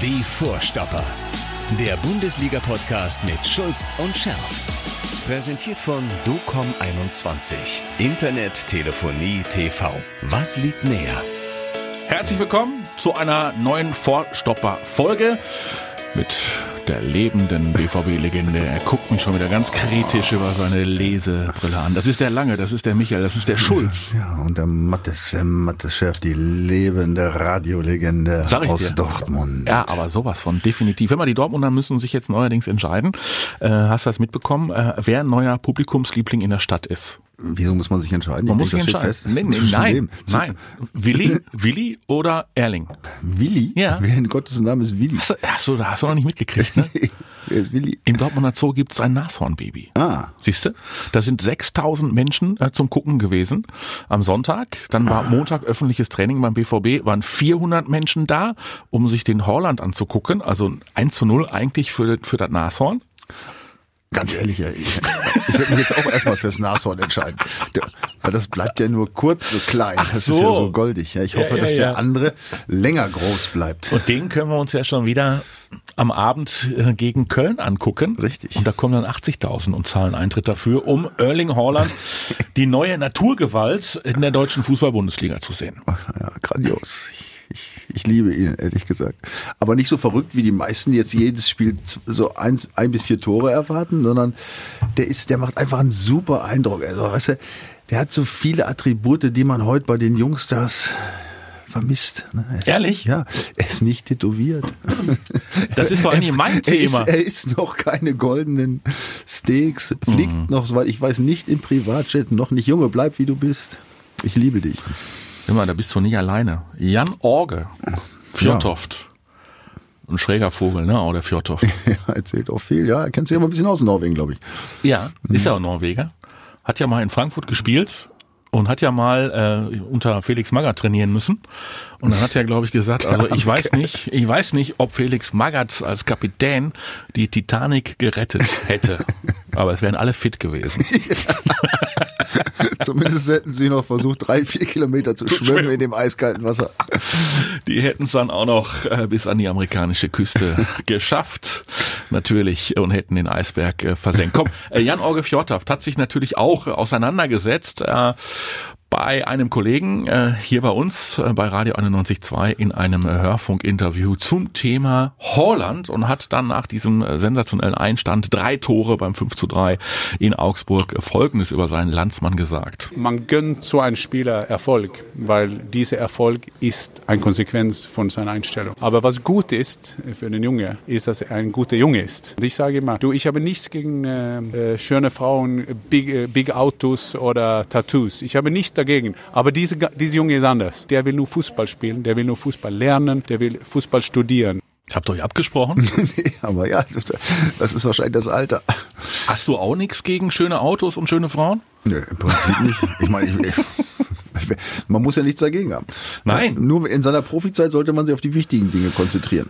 Die Vorstopper. Der Bundesliga-Podcast mit Schulz und Scherf. Präsentiert von DOCOM21. Internet, Telefonie, TV. Was liegt näher? Herzlich willkommen zu einer neuen Vorstopper-Folge mit der lebenden BVB-Legende. Er guckt mich schon wieder ganz kritisch über seine Lesebrille an. Das ist der Lange, das ist der Michael, das ist der Schulz. Ja, und der Mattes, äh, Mattes Chef, die lebende Radiolegende aus dir. Dortmund. Ja, aber sowas von definitiv. Wenn mal die Dortmunder müssen sich jetzt neuerdings entscheiden. Äh, hast du das mitbekommen, äh, wer neuer Publikumsliebling in der Stadt ist? Wieso muss man sich entscheiden? Man Ich muss sich denke, entscheiden. nein, wem? Zu- nein. Willi, Willi oder Erling? Willi? Ja. Wer in Gottes Namen ist Willi? Hast du, hast du, hast du noch nicht mitgekriegt, ne? Wer ist Willi? Im Dortmunder Zoo gibt's ein Nashornbaby. Ah, Siehst du? Da sind 6000 Menschen äh, zum Gucken gewesen am Sonntag. Dann war Montag öffentliches Training beim BVB, waren 400 Menschen da, um sich den Holland anzugucken. Also 1 zu 0 eigentlich für, für das Nashorn. Ganz ehrlich, ich, ich würde mich jetzt auch erstmal fürs Nashorn entscheiden. Der, weil das bleibt ja nur kurz so klein. Ach das so. ist ja so goldig. Ja, ich hoffe, ja, dass ja. der andere länger groß bleibt. Und den können wir uns ja schon wieder am Abend äh, gegen Köln angucken. Richtig. Und da kommen dann 80.000 und zahlen Eintritt dafür, um Erling Haaland, die neue Naturgewalt in der deutschen Fußball-Bundesliga zu sehen. Ja, grandios. Ich, ich, ich liebe ihn, ehrlich gesagt. Aber nicht so verrückt wie die meisten, die jetzt jedes Spiel so eins, ein bis vier Tore erwarten, sondern der ist, der macht einfach einen super Eindruck. Also, weißt du, der hat so viele Attribute, die man heute bei den Jungstars vermisst. ne? Ist, Ehrlich? Ja, er ist nicht tätowiert. Das ist doch eigentlich mein Er Thema. ist, er ist noch keine goldenen Steaks, fliegt Mhm. noch, soweit ich weiß, nicht im Privatjet, noch nicht Junge, bleib wie du bist. Ich liebe dich. Immer, da bist du nicht alleine. Jan Orge, Fjordtoft. Ein schräger Vogel, ne, auch der Fjordtoft. Ja, erzählt auch viel. Ja, er kennt sich aber ein bisschen aus in Norwegen, glaube ich. Ja, ist ja auch Norweger. Hat ja mal in Frankfurt gespielt und hat ja mal äh, unter Felix Magath trainieren müssen. Und dann hat er, glaube ich, gesagt, also ich weiß nicht, ich weiß nicht, ob Felix Magath als Kapitän die Titanic gerettet hätte. Aber es wären alle fit gewesen. Zumindest hätten sie noch versucht, drei, vier Kilometer zu, schwimmen, schwimmen. in dem eiskalten Wasser. Die hätten es dann auch noch äh, bis an die amerikanische Küste geschafft, natürlich, und hätten den Eisberg äh, versenkt. Komm, äh, Jan-Orge Fjordhaft hat sich natürlich auch auseinandergesetzt äh, bei einem Kollegen äh, hier bei uns äh, bei Radio 91.2 in einem äh, Hörfunkinterview zum Thema Holland und hat dann nach diesem äh, sensationellen Einstand drei Tore beim 5 zu 3 in Augsburg Folgendes über seinen Landsmann gesagt. Man gönnt so einem Spieler Erfolg, weil dieser Erfolg ist eine Konsequenz von seiner Einstellung. Aber was gut ist für den Junge, ist, dass er ein guter Junge ist. Und ich sage immer, du, ich habe nichts gegen äh, äh, schöne Frauen, big, äh, big Autos oder Tattoos. Ich habe nichts dagegen. Aber diese, dieser Junge ist anders. Der will nur Fußball spielen, der will nur Fußball lernen, der will Fußball studieren. Habt ihr euch abgesprochen? Nee, aber ja, das, das ist wahrscheinlich das Alter. Hast du auch nichts gegen schöne Autos und schöne Frauen? Nö, im Prinzip nicht. Ich meine, ich, man muss ja nichts dagegen haben. Nein. Nur in seiner Profizeit sollte man sich auf die wichtigen Dinge konzentrieren.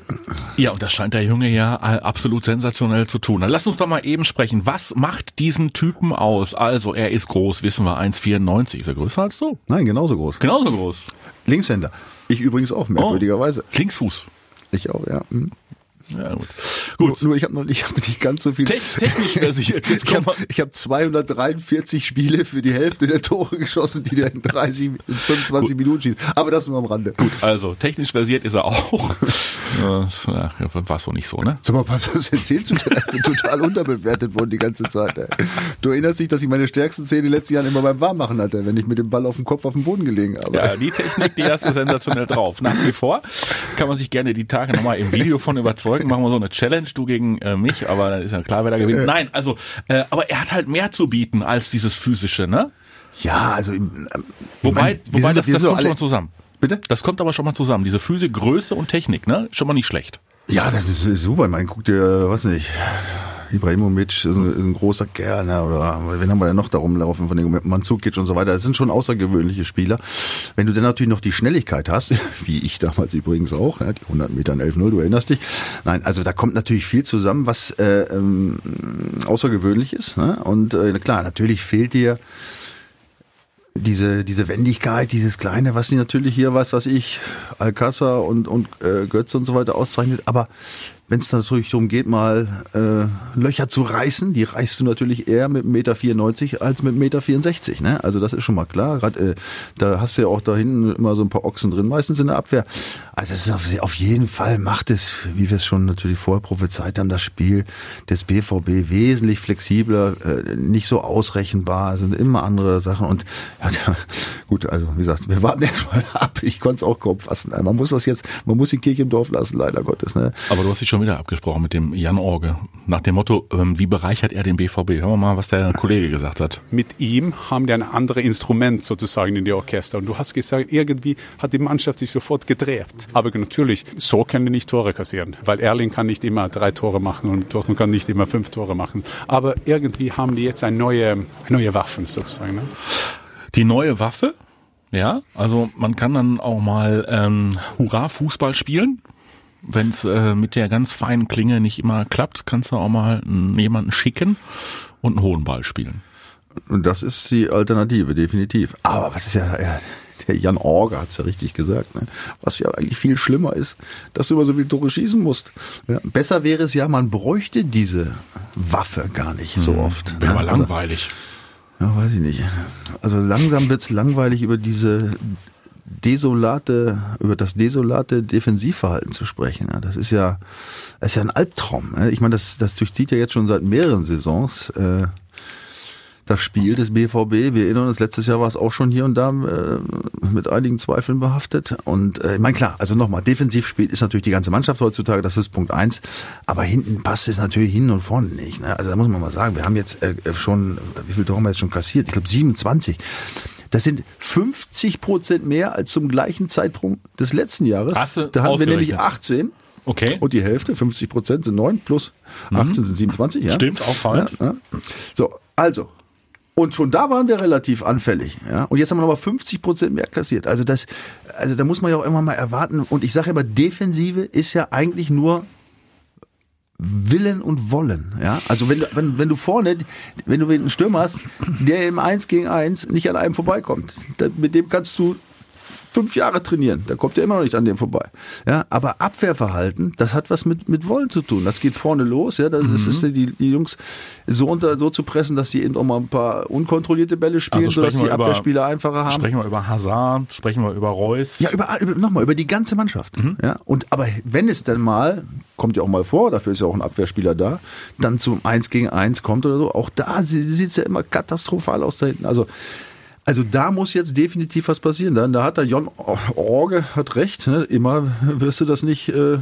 Ja, und das scheint der Junge ja äh, absolut sensationell zu tun. Dann lass uns doch mal eben sprechen. Was macht diesen Typen aus? Also, er ist groß, wissen wir, 1,94. Ist er größer als du? Nein, genauso groß. Genauso groß. Linkshänder. Ich übrigens auch, merkwürdigerweise. Linksfuß. Ich auch, ja. Hm. Ja, gut. Nur, Gut. nur ich habe noch nicht, ich hab nicht ganz so viel. Te technisch versiert. Jetzt Ich habe hab 243 Spiele für die Hälfte der Tore geschossen, die der in 30, in 25 Minuten schießt. Aber das nur am Rande. Gut. Also, technisch versiert ist er auch. Äh, ja, war so nicht so, ne? Sag mal, was was erzählst du denn? Ich bin total unterbewertet worden die ganze Zeit. Ey. Du erinnerst dich, dass ich meine stärksten Szenen in den letzten Jahren immer beim Warmmachen hatte, wenn ich mit dem Ball auf dem Kopf auf dem Boden gelegen habe. Ja, die Technik, die hast du sensationell drauf. Nach wie vor kann man sich gerne die Tage nochmal im Video von überzeugen. Machen wir so eine Challenge, du gegen äh, mich, aber dann ist ja klar, wer da gewinnt. Nein, also, äh, aber er hat halt mehr zu bieten als dieses physische, ne? Ja, also ähm, ich Wobei, mein, wobei das, das doch kommt schon alle- mal zusammen. Bitte? Das kommt aber schon mal zusammen. Diese Physik, Größe und Technik, ne? Schon mal nicht schlecht. Ja, das ist super. Ich meine, guck dir, was nicht, Ibrahimovic ist ein, ist ein großer Kerl, ne? oder wen haben wir denn noch da rumlaufen von den Mandzukic und so weiter. Das sind schon außergewöhnliche Spieler. Wenn du dann natürlich noch die Schnelligkeit hast, wie ich damals übrigens auch, ne? die 100 Meter in 11-0, du erinnerst dich. Nein, also da kommt natürlich viel zusammen, was äh, ähm, außergewöhnlich ist. Ne? Und äh, klar, natürlich fehlt dir diese, diese Wendigkeit, dieses Kleine, was sie natürlich hier, was, was ich, Alcázar und, und äh, Götze und so weiter auszeichnet, aber wenn es natürlich darum geht, mal äh, Löcher zu reißen, die reißt du natürlich eher mit 1,94 Meter als mit 1,64 Meter. Ne? Also das ist schon mal klar. Grad, äh, da hast du ja auch da hinten immer so ein paar Ochsen drin, meistens in der Abwehr. Also es ist auf, auf jeden Fall macht es, wie wir es schon natürlich vorher prophezeit haben, das Spiel des BVB wesentlich flexibler, äh, nicht so ausrechenbar, sind immer andere Sachen. Und ja, gut, also wie gesagt, wir warten jetzt mal ab. Ich konnte es auch kaum fassen. Man muss das jetzt, man muss die Kirche im Dorf lassen, leider Gottes. Ne? Aber du hast dich schon schon wieder abgesprochen mit dem Jan Orge. Nach dem Motto, ähm, wie bereichert er den BVB? Hören wir mal, was der Kollege gesagt hat. Mit ihm haben wir ein anderes Instrument sozusagen in die Orchester. Und du hast gesagt, irgendwie hat die Mannschaft sich sofort gedreht. Aber natürlich, so können wir nicht Tore kassieren. Weil Erling kann nicht immer drei Tore machen und Dortmund kann nicht immer fünf Tore machen. Aber irgendwie haben die jetzt eine neue, neue Waffen sozusagen. Ne? Die neue Waffe? Ja, also man kann dann auch mal ähm, Hurra-Fußball spielen wenn es äh, mit der ganz feinen Klinge nicht immer klappt, kannst du auch mal jemanden schicken und einen hohen Ball spielen. Und das ist die Alternative, definitiv. Aber was ist ja, ja der Jan Orger hat es ja richtig gesagt, ne? was ja eigentlich viel schlimmer ist, dass du immer so viele Tore schießen musst. Ja, besser wäre es ja, man bräuchte diese Waffe gar nicht so hm, oft. Wäre ne? mal also langweilig. Ja, weiß ich nicht. Also langsam wird's langweilig über diese desolate, über das desolate Defensivverhalten zu sprechen. Ja, das ist ja, das ist ja ein Albtraum. Ich meine, das, das durchzieht ja jetzt schon seit mehreren Saisons. Äh, das Spiel des BVB. Wir erinnern uns, letztes Jahr war es auch schon hier und da äh, mit einigen Zweifeln behaftet. Und äh, ich meine, klar, also nochmal, defensiv spielt ist natürlich die ganze Mannschaft heutzutage, das ist Punkt eins. Aber hinten passt es natürlich hin und vorne nicht. Ne? Also da muss man mal sagen, wir haben jetzt äh, schon, wie viel Tore haben wir jetzt schon kassiert? Ich glaube 27. Das sind 50 Prozent mehr als zum gleichen Zeitpunkt des letzten Jahres. Hast du da haben wir nämlich 18. Okay. Und die Hälfte, 50 Prozent sind 9 plus 18 mhm. sind 27. Ja. Stimmt, auffallend. Ja, ja. So, also. Und schon da waren wir relativ anfällig. Ja? Und jetzt haben wir nochmal 50 Prozent mehr kassiert. Also das, also da muss man ja auch immer mal erwarten. Und ich sage immer, Defensive ist ja eigentlich nur Willen und Wollen. Ja, also wenn du, wenn, wenn du vorne, wenn du einen Stürmer hast, der im Eins gegen Eins nicht an einem vorbeikommt, mit dem kannst du fünf Jahre trainieren, da kommt er immer noch nicht an dem vorbei. Ja, aber Abwehrverhalten, das hat was mit, mit Wollen zu tun. Das geht vorne los, ja, das mhm. ist die, die Jungs so unter, so zu pressen, dass sie eben auch mal ein paar unkontrollierte Bälle spielen, also sodass die Abwehrspieler einfacher haben. Sprechen wir über Hazard, sprechen wir über Reus. Ja, über, über nochmal, über die ganze Mannschaft. Mhm. Ja, und, aber wenn es dann mal, kommt ja auch mal vor, dafür ist ja auch ein Abwehrspieler da, dann zum Eins gegen Eins kommt oder so, auch da sieht es ja immer katastrophal aus da hinten. Also, also da muss jetzt definitiv was passieren. Da, da hat der Jon Orge hat recht. Ne? Immer wirst du das nicht äh,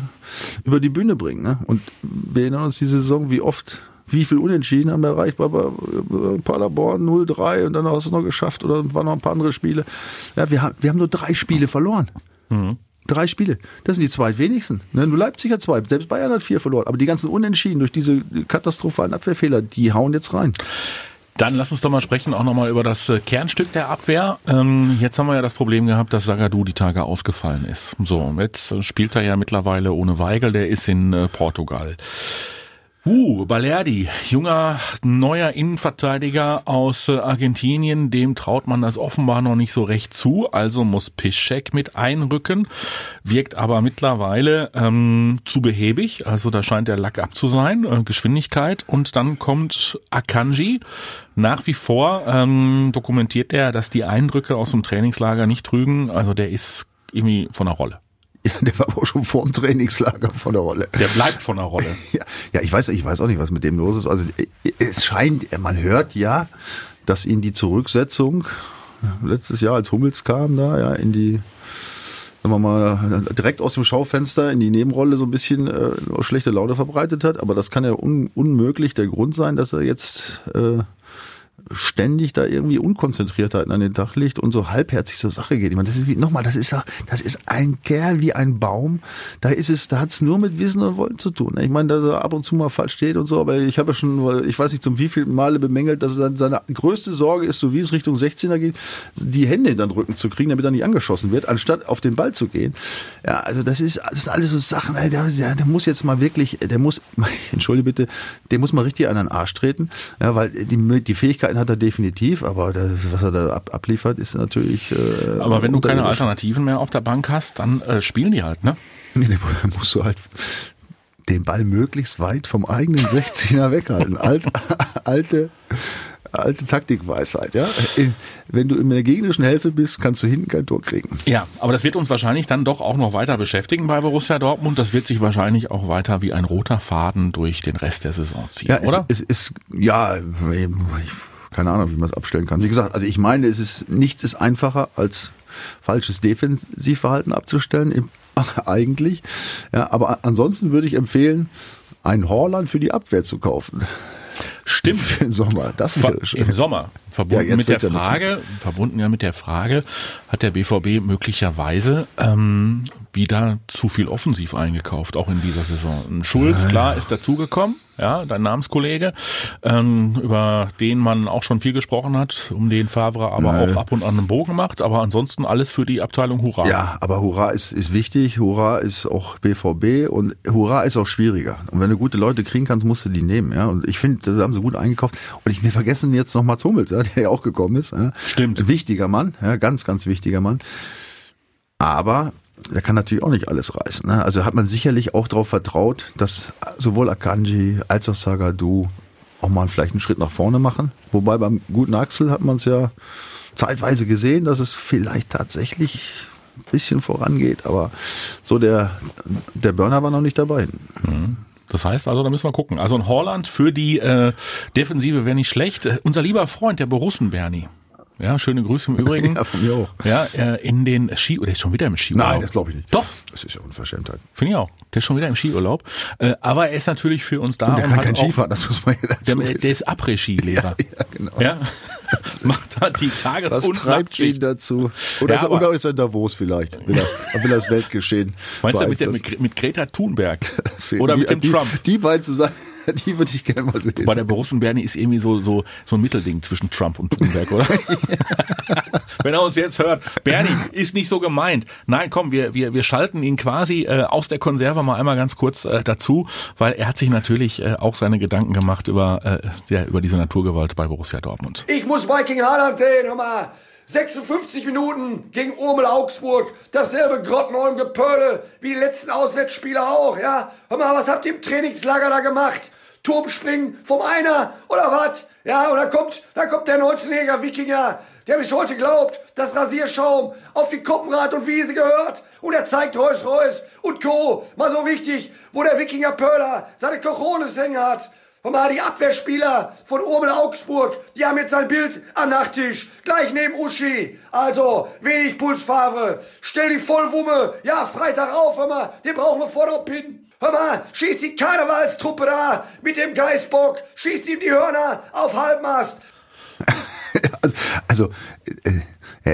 über die Bühne bringen. Ne? Und wir erinnern uns die Saison, wie oft, wie viel Unentschieden haben wir erreicht bei, bei Paderborn 0-3 und dann hast du es noch geschafft oder waren noch ein paar andere Spiele. Ja, wir haben, wir haben nur drei Spiele verloren. Mhm. Drei Spiele. Das sind die zweitwenigsten. Ne? Nur Leipzig hat zwei. Selbst Bayern hat vier verloren. Aber die ganzen Unentschieden durch diese katastrophalen Abwehrfehler, die hauen jetzt rein. Dann lass uns doch mal sprechen auch nochmal über das äh, Kernstück der Abwehr. Ähm, jetzt haben wir ja das Problem gehabt, dass Sagadu die Tage ausgefallen ist. So, jetzt spielt er ja mittlerweile ohne Weigel, der ist in äh, Portugal. Uh, Balerdi, junger, neuer Innenverteidiger aus äh, Argentinien, dem traut man das offenbar noch nicht so recht zu, also muss Piszek mit einrücken, wirkt aber mittlerweile ähm, zu behäbig, also da scheint der Lack ab zu sein, äh, Geschwindigkeit und dann kommt Akanji, nach wie vor ähm, dokumentiert er, dass die Eindrücke aus dem Trainingslager nicht trügen, also der ist irgendwie von der Rolle. Ja, der war auch schon vor dem Trainingslager von der Rolle. Der bleibt von der Rolle. Ja, ja, ich weiß, ich weiß auch nicht, was mit dem los ist. Also es scheint, man hört ja, dass ihn die Zurücksetzung letztes Jahr, als Hummels kam, da ja in die sagen wir mal, direkt aus dem Schaufenster in die Nebenrolle so ein bisschen äh, schlechte Laune verbreitet hat. Aber das kann ja un unmöglich der Grund sein, dass er jetzt äh, ständig da irgendwie Unkonzentriertheiten an den Tag legt und so halbherzig zur Sache geht. Ich meine, das ist wie, nochmal, das ist ja, das ist ein Kerl wie ein Baum. Da ist es, da hat's nur mit Wissen und Wollen zu tun. Ich meine, dass er ab und zu mal falsch steht und so, aber ich habe ja schon, ich weiß nicht, zum wievielten Male bemängelt, dass er seine größte Sorge ist, so wie es Richtung 16er geht, die Hände in den Rücken zu kriegen, damit er nicht angeschossen wird, anstatt auf den Ball zu gehen. Ja, also das ist, das sind alles so Sachen, der, der, der muss jetzt mal wirklich, der muss, entschuldige bitte, der muss mal richtig an den Arsch treten, ja, weil die, die Fähigkeit Fähigkeiten hat er definitiv, aber das, was er da ab, abliefert, ist natürlich. Äh, aber wenn du keine. Alternativen mehr auf der Bank hast, dann äh, spielen die halt, ne? Nee, da musst du halt den Ball möglichst weit vom eigenen 16er weghalten. Alt, alte, alte Taktikweisheit, ja. Wenn du in der gegnerischen Hälfte bist, kannst du hinten kein Tor kriegen. Ja, aber das wird uns wahrscheinlich dann doch auch noch weiter beschäftigen bei Borussia Dortmund. Das wird sich wahrscheinlich auch weiter wie ein roter Faden durch den Rest der Saison ziehen, Ja, oder? es, es ist, ja, ich, keine Ahnung, wie man es abstellen kann. Wie gesagt, also ich meine, es ist, nichts ist einfacher als falsches Defensivverhalten abzustellen, eigentlich. Ja, aber ansonsten würde ich empfehlen, einen Horland für die Abwehr zu kaufen. Stimmt. Für den Sommer. Das wäre schön. Im Sommer. Verbunden Ja, mit der Frage, verbunden ja mit der Frage, hat der BVB möglicherweise ähm, wieder zu viel offensiv eingekauft, auch in dieser Saison. Schulz, klar, ist dazugekommen, ja, dein Namenskollege, ähm, über den man auch schon viel gesprochen hat, um den Favre aber Nein. auch ab und an einen Bogen macht, aber ansonsten alles für die Abteilung Hurra. Ja, aber Hurra ist, ist wichtig. Hurra ist auch BVB und Hurra ist auch schwieriger. Und wenn du gute Leute kriegen kannst, musst du die nehmen. Ja, und ich finde, da haben sie gut eingekauft. Und ich wir vergessen jetzt noch Mats Hummels, ja, der ja auch gekommen ist. Ja. Stimmt. Wichtiger Mann, ja, ganz, ganz wichtiger Mann. Aber der kann natürlich auch nicht alles reißen. Ne? Also hat man sicherlich auch darauf vertraut, dass sowohl Akanji als auch Sagadu auch mal vielleicht einen Schritt nach vorne machen. Wobei beim guten Axel hat man es ja zeitweise gesehen, dass es vielleicht tatsächlich ein bisschen vorangeht. Aber so der, der Burner war noch nicht dabei. Das heißt also, da müssen wir gucken. Also ein Holland für die äh, Defensive wäre nicht schlecht. Äh, unser lieber Freund, der Borussen Bernie. Ja, schöne Grüße im Übrigen. Ja, von mir auch. Ja, äh, in den Ski, oder ist schon wieder im Skiurlaub? Nein, das glaube ich nicht. Doch, Das ist ja Unverschämtheit. finde ich auch. Der ist schon wieder im Skiurlaub. Äh, aber er ist natürlich für uns da Und der und kann hat kein Skifahren, das muss man ja dazu der, der ist Après-Ski-Lehrer. Ja, genau. Ja. Macht da die Tages- Was und treibt ihn dazu? Oder, Ja, ist, er, oder ist er in Davos vielleicht? Will er, will er das Weltgeschehen Meinst du mit, der, mit, mit Greta Thunberg? Oder mit dem die, Trump? Die beiden zusammen, die würde ich gerne mal sehen. Bei der Borussen Bernie ist irgendwie so, so, so ein Mittelding zwischen Trump und Thunberg, oder? Wenn er uns jetzt hört, Bernie ist nicht so gemeint. Nein, komm, wir, wir, wir schalten ihn quasi äh, aus der Konserve mal einmal ganz kurz äh, dazu, weil er hat sich natürlich äh, auch seine Gedanken gemacht über, äh, ja, über diese Naturgewalt bei Borussia Dortmund. Ich muss Viking Haaland sehen, hör mal. 56 Minuten gegen Urmel Augsburg. Dasselbe Grottenholm Gepöle wie die letzten Auswärtsspiele auch, ja. Hör mal, was habt ihr im Trainingslager da gemacht? Turmspringen vom Einer oder was? Ja, und dann kommt, dann kommt der 19-jährige Wikinger, der bis heute glaubt, dass Rasierschaum auf die Koppenrad und Wiese gehört. Und er zeigt Reus Reus und Co. Mal so wichtig, wo der Wikinger Pöhler seine Cojones hängen hat. Hör mal, die Abwehrspieler von Urmel Augsburg, die haben jetzt ein Bild am Nachttisch, gleich neben Uschi. Also, wenig Pulsfarbe, stell die Vollwumme, ja, Freitag auf, hör mal, den brauchen wir vor der Pin. Hör mal, schießt die Karnevalstruppe da mit dem Geißbock, schießt ihm die Hörner auf Halbmast. Also, also äh,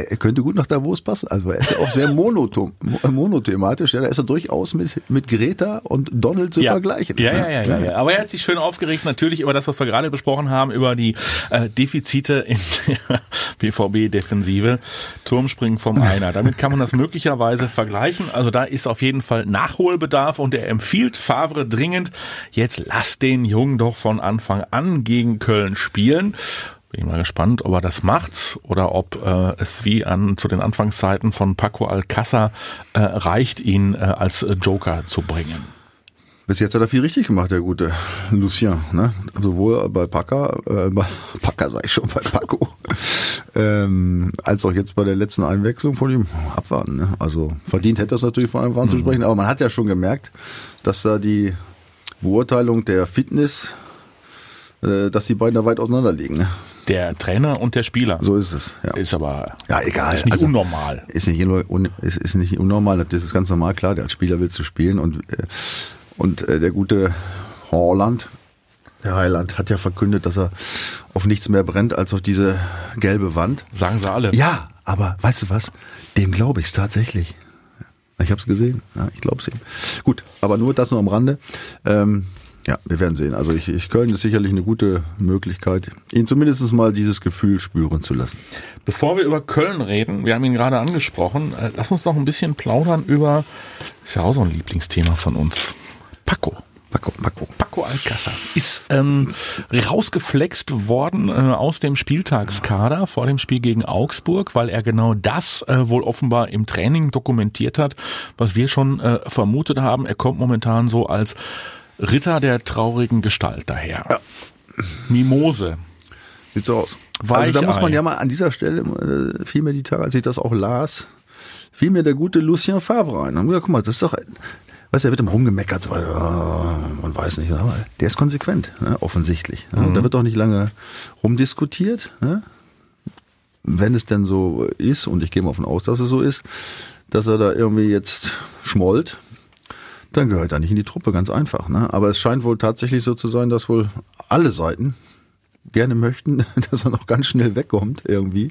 er könnte gut nach Davos passen. Also er ist ja auch sehr monotom, mo- monothematisch. Ja, da ist er durchaus mit, mit Greta und Donald zu vergleichen. Ja, ja, ja, ja, ja. Aber er hat sich schön aufgeregt, natürlich über das, was wir gerade besprochen haben, über die äh, Defizite in der BVB-Defensive. Turmspringen vom Einer. Damit kann man das möglicherweise vergleichen. Also da ist auf jeden Fall Nachholbedarf und er empfiehlt Favre dringend, jetzt lass den Jungen doch von Anfang an gegen Köln spielen. Bin mal gespannt, ob er das macht oder ob äh, es wie an zu den Anfangszeiten von Paco Alcázar äh, reicht, ihn äh, als Joker zu bringen. Bis jetzt hat er viel richtig gemacht, der gute Lucien. Ne? Sowohl bei Packer, äh, bei Packer sag ich schon, bei Paco, ähm, als auch jetzt bei der letzten Einwechslung von ihm. Abwarten. Ne? Also verdient hätte das natürlich von Anfang an zu sprechen, aber man hat ja schon gemerkt, dass da die Beurteilung der Fitness, äh, dass die beiden da weit auseinander liegen. Ne? Der Trainer und der Spieler. So ist es. Ja. Ist aber Ja, egal. ist nicht Also- unnormal. Ist nicht, un, ist, ist nicht unnormal, das ist ganz normal, klar, der Spieler will zu spielen und, äh, und äh, der gute Holland, der Heiland, hat ja verkündet, dass er auf nichts mehr brennt als auf diese gelbe Wand. Sagen sie alle. Ja, aber weißt du was? Dem glaube ich es tatsächlich. Ich habe es gesehen. Ja, ich glaube es ihm. Gut, aber nur das nur am Rande. Ähm, ja, wir werden sehen. Also ich, ich Köln ist sicherlich eine gute Möglichkeit, ihn zumindest mal dieses Gefühl spüren zu lassen. Bevor wir über Köln reden, wir haben ihn gerade angesprochen, äh, lass uns noch ein bisschen plaudern über, ist ja auch so ein Lieblingsthema von uns, Paco. Paco, Paco. Paco. Paco Alcázar ist ähm, rausgeflext worden äh, aus dem Spieltagskader vor dem Spiel gegen Augsburg, weil er genau das äh, wohl offenbar im Training dokumentiert hat, was wir schon äh, vermutet haben. Er kommt momentan so als Ritter der traurigen Gestalt daher. Ja. Mimose. Sieht so aus. Also da muss man ja mal an dieser Stelle, äh, fiel mir die Tage, als ich das auch las, fiel mir der gute Lucien Favre ein. Und gesagt, guck mal, das ist doch, weißt du, er wird immer rumgemeckert, so, oh, man weiß nicht, aber der ist konsequent, ne, offensichtlich. Ne? Mhm. Da wird doch nicht lange rumdiskutiert. Ne? Wenn es denn so ist, und ich gehe mal davon aus, dass es so ist, dass er da irgendwie jetzt schmollt, dann gehört er nicht in die Truppe, ganz einfach. Ne? Aber es scheint wohl tatsächlich so zu sein, dass wohl alle Seiten gerne möchten, dass er noch ganz schnell wegkommt irgendwie.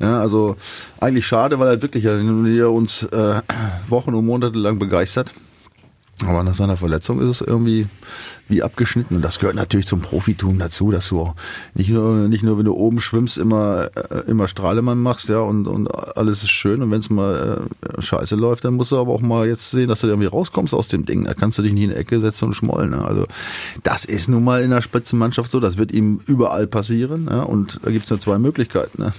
Ja, also eigentlich schade, weil er wirklich ja uns äh, Wochen und Monate lang begeistert. Aber nach seiner Verletzung ist es irgendwie wie abgeschnitten. Und das gehört natürlich zum Profitum dazu, dass du nicht nur, nicht nur wenn du oben schwimmst, immer, äh, immer Strahlemann machst, ja, und, und alles ist schön. Und wenn es mal äh, scheiße läuft, dann musst du aber auch mal jetzt sehen, dass du irgendwie rauskommst aus dem Ding. Da kannst du dich nicht in die Ecke setzen und schmollen. Ne? Also das ist nun mal in der Spitzenmannschaft so. Das wird ihm überall passieren. Ja? Und da gibt es nur zwei Möglichkeiten. Ne?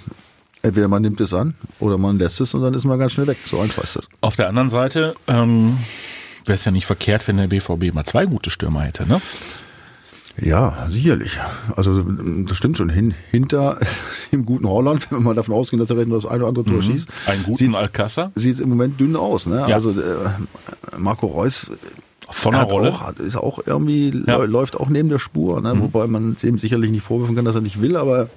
Entweder man nimmt es an oder man lässt es und dann ist man ganz schnell weg. So einfach ist das. Auf der anderen Seite, ähm wäre es ja nicht verkehrt, wenn der BVB mal zwei gute Stürmer hätte, ne? Ja, sicherlich. Also das stimmt schon. Hin, hinter dem guten Holland, wenn wir mal davon ausgehen, dass er vielleicht nur das eine oder andere Tor mhm. schießt. Einen guten Alcázar. Sieht es im Moment dünn aus. Ne? Ja. Also äh, Marco Reus von der Rolle. Auch, ist auch irgendwie, ja. läuft auch neben der Spur, ne? Mhm. wobei man dem sicherlich nicht vorwürfen kann, dass er nicht will, aber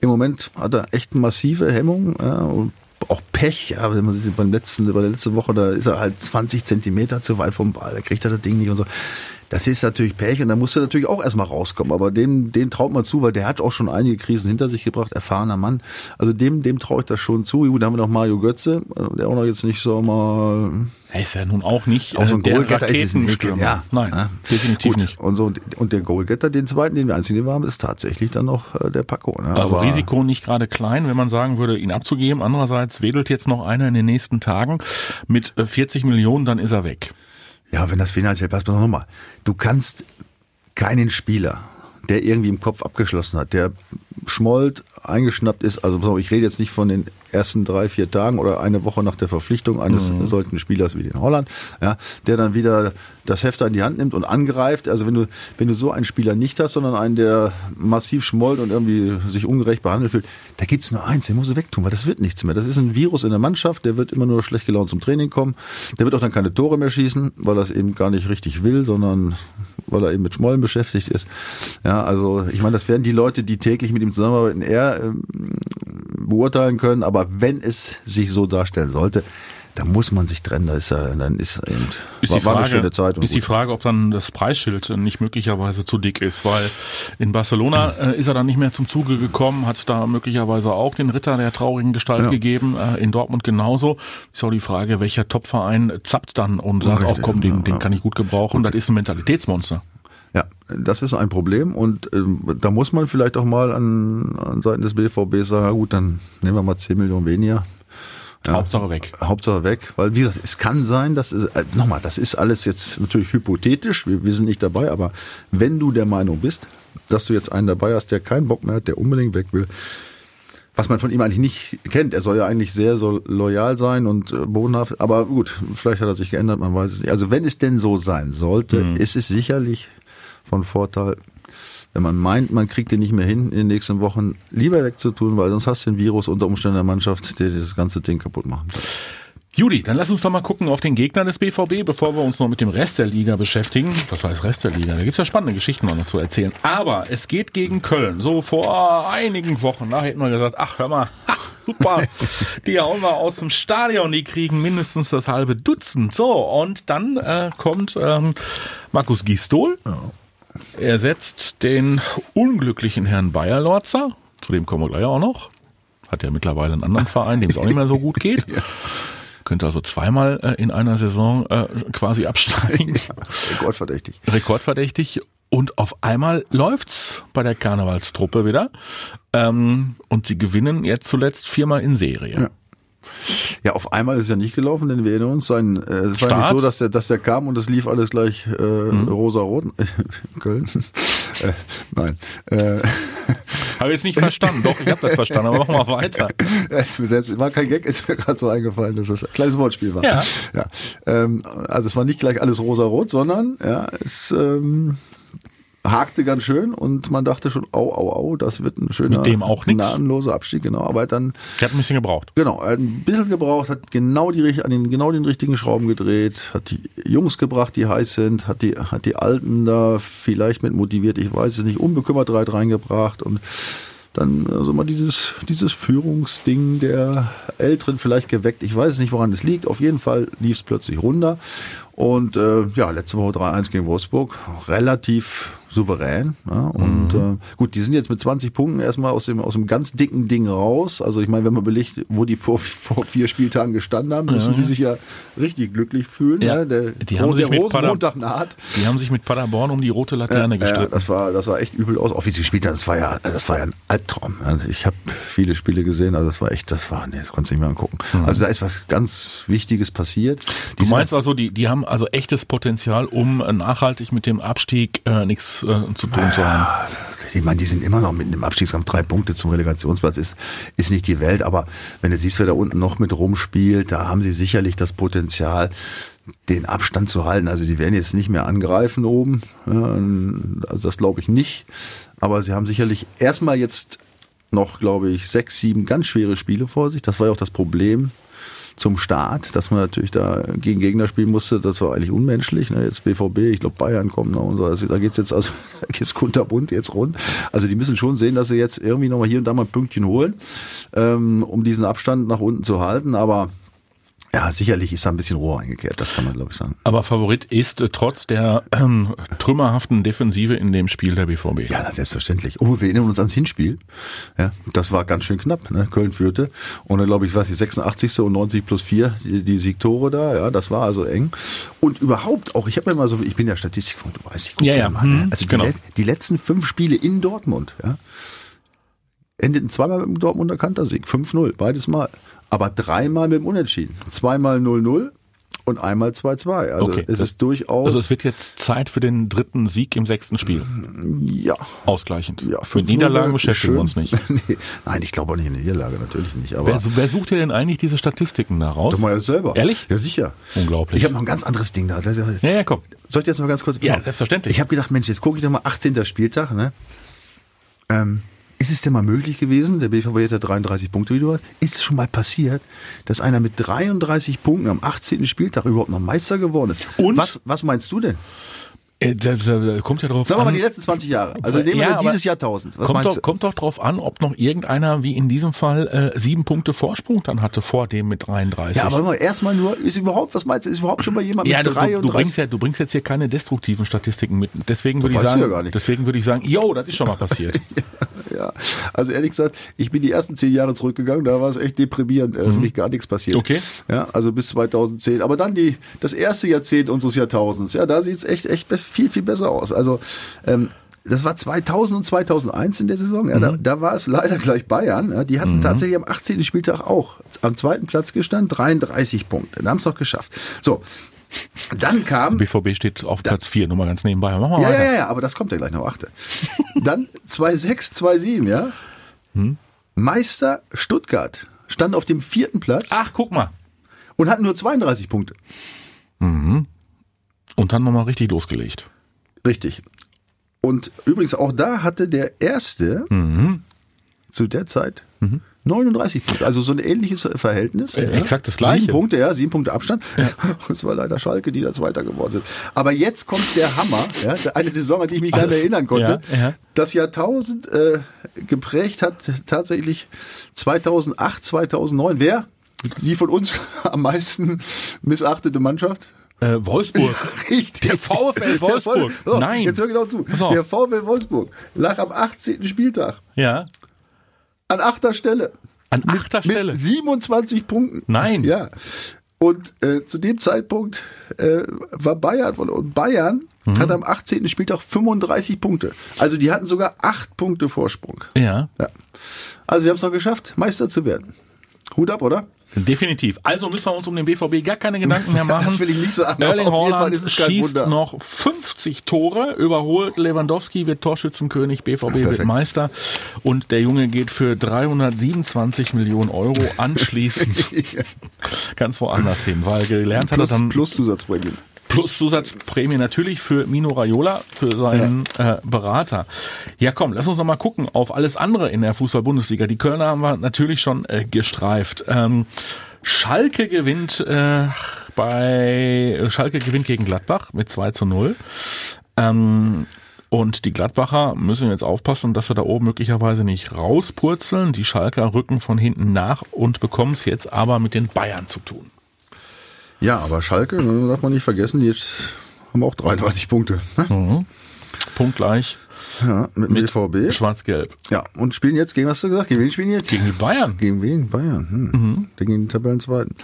im Moment hat er echt massive Hemmung ja, und auch Pech, ja, wenn man sieht, beim letzten, bei der letzten Woche, da ist er halt 20 Zentimeter zu weit vom Ball, da kriegt er das Ding nicht und so. Das ist natürlich Pech und da musste natürlich auch erstmal rauskommen. Aber dem, dem traut man zu, weil der hat auch schon einige Krisen hinter sich gebracht, erfahrener Mann. Also dem, dem traue ich das schon zu. Gut, da haben wir noch Mario Götze, der auch noch jetzt nicht so mal. Er ist ja nun auch nicht auch so ein der Goalgetter ist nicht, ja. Nein, ja. definitiv Gut. nicht. Und, so, und der Goalgetter, den zweiten, den wir einzigen den wir haben, ist tatsächlich dann noch äh, der Paco. Ne? Also Aber Risiko nicht gerade klein, wenn man sagen würde, ihn abzugeben. Andererseits wedelt jetzt noch einer in den nächsten Tagen mit 40 äh, Millionen, dann ist er weg. Ja, wenn das finanziell passt, pass nochmal. Du kannst keinen Spieler, der irgendwie im Kopf abgeschlossen hat, der schmollt, eingeschnappt ist, also ich rede jetzt nicht von den ersten drei, vier Tagen oder eine Woche nach der Verpflichtung eines mhm. solchen Spielers wie den Holland, ja, der dann wieder das Heft in die Hand nimmt und angreift. Also wenn du, wenn du so einen Spieler nicht hast, sondern einen, der massiv schmollt und irgendwie sich ungerecht behandelt fühlt, da gibt's nur eins, den musst du wegtun, weil das wird nichts mehr. Das ist ein Virus in der Mannschaft, der wird immer nur schlecht gelaunt zum Training kommen. Der wird auch dann keine Tore mehr schießen, weil er es eben gar nicht richtig will, sondern weil er eben mit Schmollen beschäftigt ist. Ja, also ich meine, das werden die Leute, die täglich mit ihm zusammenarbeiten, eher ähm, beurteilen können, aber wenn es sich so darstellen sollte, da muss man sich trennen, da ist er, dann ist eben, ist war, die Frage, eine schöne Zeit. ist gut. die Frage, ob dann das Preisschild nicht möglicherweise zu dick ist, weil in Barcelona äh, ist er dann nicht mehr zum Zuge gekommen, hat da möglicherweise auch den Ritter der traurigen Gestalt ja. gegeben, äh, in Dortmund genauso. Ist auch die Frage, welcher Topverein zappt dann und sagt, auch komm, den, den kann ich gut gebrauchen, das ist ein Mentalitätsmonster. Ja, das ist ein Problem und ähm, da muss man vielleicht auch mal an, an Seiten des BVB sagen, gut, dann nehmen wir mal 10 Millionen weniger. Ja, Hauptsache weg. Hauptsache weg, weil wie gesagt, es kann sein, dass es, äh, nochmal, das ist alles jetzt natürlich hypothetisch, wir, wir sind nicht dabei, aber wenn du der Meinung bist, dass du jetzt einen dabei hast, der keinen Bock mehr hat, der unbedingt weg will, was man von ihm eigentlich nicht kennt. Er soll ja eigentlich sehr so loyal sein und äh, bodenhaft, aber gut, vielleicht hat er sich geändert, man weiß es nicht. Also wenn es denn so sein sollte, mhm. ist es sicherlich von Vorteil, wenn man meint, man kriegt den nicht mehr hin in den nächsten Wochen, lieber wegzutun, weil sonst hast du ein Virus unter Umständen der Mannschaft, der das ganze Ding kaputt machen kann. Judy, dann lass uns doch mal gucken auf den Gegner des BVB, bevor wir uns noch mit dem Rest der Liga beschäftigen. Was heißt Rest der Liga? Da gibt's ja spannende Geschichten noch zu erzählen. Aber es geht gegen Köln. So vor einigen Wochen, da hätten wir gesagt, ach hör mal, ha, super, die hauen wir aus dem Stadion, die kriegen mindestens das halbe Dutzend. So, und dann äh, kommt ähm, Markus Gistol. Ja er setzt den unglücklichen Herrn Bayer-Lorzer, zu dem kommen wir gleich auch noch. Hat ja mittlerweile einen anderen Verein, dem es auch nicht mehr so gut geht. ja. Könnte also zweimal äh, in einer Saison äh, quasi absteigen. Ja, rekordverdächtig. Rekordverdächtig. Und auf einmal läuft's bei der Karnevalstruppe wieder. Ähm, und sie gewinnen jetzt zuletzt viermal in Serie. Ja. Ja, auf einmal ist es ja nicht gelaufen, denn wir erinnern uns, sein, äh, es war nicht so, dass der, dass der kam und es lief alles gleich äh, rosa-rot in Köln. äh, nein. Äh, Habe ich jetzt nicht verstanden. Doch, ich habe das verstanden, aber machen wir weiter. es mir selbst, war kein Gag, ist mir gerade so eingefallen, dass das ein kleines Wortspiel war. Ja. ja. Ähm, also es war nicht gleich alles rosa-rot, sondern ja, es ähm, hakte ganz schön und man dachte schon, au, au, au, das wird ein schöner, Mit dem auch nix. gnadenloser Abstieg, genau. Aber er dann Der hat ein bisschen gebraucht. Genau, er hat ein bisschen gebraucht, hat genau die, an den, genau den richtigen Schrauben gedreht, hat die Jungs gebracht, die heiß sind, hat die, hat die Alten da vielleicht mit motiviert, ich weiß es nicht, unbekümmert reingebracht und dann also mal dieses, dieses Führungsding der Älteren vielleicht geweckt. Ich weiß nicht, woran es liegt. Auf jeden Fall lief es plötzlich runter. Und äh, ja, letzte Woche 3-1 gegen Wolfsburg. Relativ souverän. Ja, und äh, gut, die sind jetzt mit 20 Punkten erstmal aus dem, aus dem ganz dicken Ding raus. Also ich meine, wenn man belegt, wo die vor, vor vier Spieltagen gestanden haben, müssen die sich ja richtig glücklich fühlen. Ja, Ja, der, die haben der sich mit Rosenmontag naht. Die haben sich mit Paderborn um die rote Laterne Ja, gestritten. das war, das sah echt übel aus. Auch wie sie gespielt haben, das war ja, das war ja ein Albtraum. Ich habe viele Spiele gesehen, also das war echt, das war, nee, das konntest du nicht mehr angucken. Also da ist was ganz Wichtiges passiert. Die. Du meinst also, die, die haben also echtes Potenzial, um äh, nachhaltig mit dem Abstieg äh, nichts äh, zu tun zu haben. Ich meine, die sind immer noch mit dem Abstiegskampf drei Punkte zum Relegationsplatz, ist, ist nicht die Welt, aber wenn du siehst, wer da unten noch mit rumspielt, da haben sie sicherlich das Potenzial, den Abstand zu halten. Also die werden jetzt nicht mehr angreifen oben, also das glaube ich nicht, aber sie haben sicherlich erstmal jetzt noch, glaube ich, sechs, sieben ganz schwere Spiele vor sich. Das war ja auch das Problem zum Start, dass man natürlich da gegen Gegner spielen musste, das war eigentlich unmenschlich. Ne? Jetzt BVB, ich glaube Bayern kommen noch und so. Also da geht's jetzt also da geht's kunterbunt jetzt rund. Also die müssen schon sehen, dass sie jetzt irgendwie nochmal hier und da mal ein Pünktchen holen, ähm, um diesen Abstand nach unten zu halten. Aber ja, sicherlich ist da ein bisschen Rohr eingekehrt, das kann man glaube ich sagen. Aber Favorit ist äh, trotz der ähm, trümmerhaften Defensive in dem Spiel der BVB. Ja, na, selbstverständlich. Oh, wir erinnern uns ans Hinspiel. Ja, das war ganz schön knapp. Ne? Köln führte. Und dann, glaube ich, was die 86. und 90 plus 4, die, die Siegtore da. Ja, das war also eng. Und überhaupt auch, ich habe mir mal so, ich bin ja Statistikfreund, du weißt, ich guck Ja, ja, mal, ne? hm, Also die, genau. le- die letzten fünf Spiele in Dortmund, ja, endeten zweimal mit dem Dortmunder Kantersieg. 5-0, beides Mal. Aber dreimal mit dem Unentschieden. Zweimal 0-0 und einmal 2-2. Also Okay, es das- ist durchaus, Also es wird jetzt Zeit für den dritten Sieg im sechsten Spiel. ja, Ausgleichend. Ja, Mit 5-0 Niederlagen beschäftigen wir uns nicht. nee. Nein, ich glaube auch nicht in der Niederlage, natürlich nicht. Aber Wer, wer sucht dir denn eigentlich diese Statistiken da raus? doch mal selber. Ehrlich? Ja, sicher. Unglaublich. Ich habe noch ein ganz anderes Ding da. Das Ja, ja, komm. Soll ich jetzt mal ganz kurz? Ja, selbstverständlich. Ich habe gedacht, Mensch, jetzt gucke ich doch mal 18. Spieltag. Ne? Ähm, ist es denn mal möglich gewesen, der BVB hat ja 33 Punkte, wie du hast, ist es schon mal passiert, dass einer mit 33 Punkten am 18. Spieltag überhaupt noch Meister geworden ist? Und? Was, was meinst du denn? Äh, da, da, da kommt ja drauf Sagen wir mal an. die letzten 20 Jahre. Also nehmen wir Ja, dieses Jahrtausend. Was kommt, doch, kommt doch drauf an, ob noch irgendeiner, wie in diesem Fall, äh, sieben Punkte Vorsprung dann hatte vor dem mit 33. Ja, aber mal erstmal nur, ist überhaupt, was meinst du, ist überhaupt schon mal jemand Ja, mit du, du, 33? du bringst ja, du bringst jetzt hier keine destruktiven Statistiken mit. Deswegen würde ich sagen, ja deswegen würde ich sagen, yo, das ist schon mal passiert. Ja, also ehrlich gesagt, ich bin die ersten zehn Jahre zurückgegangen, da war es echt deprimierend, da ist nämlich gar nichts passiert. Mhm. Okay. Ja, also bis 2010. Aber dann die, das erste Jahrzehnt unseres Jahrtausends, ja, da sieht's echt, echt be- viel, viel besser aus. Also, ähm, das war 2000 und 2001 in der Saison. Ja, Mhm. da, da war es leider gleich Bayern. Ja, die hatten tatsächlich am 18. Spieltag auch am zweiten Platz gestanden, 33 Punkte. Da haben es noch geschafft. So, dann kam BVB steht auf Platz 4, nur mal ganz nebenbei. Machen wir ja, weiter. ja, ja, aber das kommt ja gleich noch. Achte. Dann 2-6, 2-7, ja. Hm? Meister Stuttgart stand auf dem vierten Platz Ach, guck mal. und hatten nur 32 Punkte. Und dann nochmal richtig losgelegt. Richtig. Und übrigens auch da hatte der erste Mhm. zu der Zeit 39 Punkte. Also so ein ähnliches Verhältnis. Äh, exakt das Gleiche. Sieben Punkte, ja, sieben Punkte Abstand. Es war leider Schalke, die da Zweiter geworden sind. Aber jetzt kommt der Hammer, ja, eine Saison, an die ich mich gar nicht erinnern konnte. Ja, ja. Das Jahrtausend äh, geprägt hat tatsächlich 2008, 2009. Wer? Die von uns am meisten missachtete Mannschaft? Äh, Wolfsburg. Richtig. Der VfL Wolfsburg. So, Nein. Jetzt hör genau zu. Der VfL Wolfsburg lag am 18. Spieltag Ja. an achter Stelle. An achter Stelle. Mit 27 Punkten. Nein. Ja. Und äh, zu dem Zeitpunkt äh, war Bayern und Bayern Mhm. hat am 18. Spieltag 35 Punkte. Also die hatten sogar acht Punkte Vorsprung. Ja. Ja. Also sie haben es noch geschafft, Meister zu werden. Hut ab, oder? Definitiv. Also müssen wir uns um den BVB gar keine Gedanken mehr machen. Das will ich nicht sagen. Erling Haaland schießt Wunder. noch 50 Tore, überholt Lewandowski, wird Torschützenkönig, BVB wird perfekt. Meister und der Junge geht für 327 Millionen Euro anschließend ganz woanders hin, weil gelernt hat er Plus, dann plus Zusatzprämien. Plus Zusatzprämie natürlich für Mino Raiola, für seinen äh, Berater. Ja komm, lass uns noch mal gucken auf alles andere in der Fußball-Bundesliga. Die Kölner haben wir natürlich schon äh, gestreift. Ähm, Schalke gewinnt äh, bei Schalke gewinnt gegen Gladbach mit 2 zu 0. Ähm, und die Gladbacher müssen jetzt aufpassen, dass wir da oben möglicherweise nicht rauspurzeln. Die Schalker rücken von hinten nach und bekommen es jetzt aber mit den Bayern zu tun. Ja, aber Schalke, darf man nicht vergessen, die jetzt haben auch 33 Punkte. ne? Punktgleich Ja, mit dem BVB. schwarz-gelb. Ja, und spielen jetzt gegen, was hast du gesagt? Gegen wen spielen jetzt? Gegen die Bayern. Gegen wen? Bayern. Hm. Gegen den Tabellenzweiten.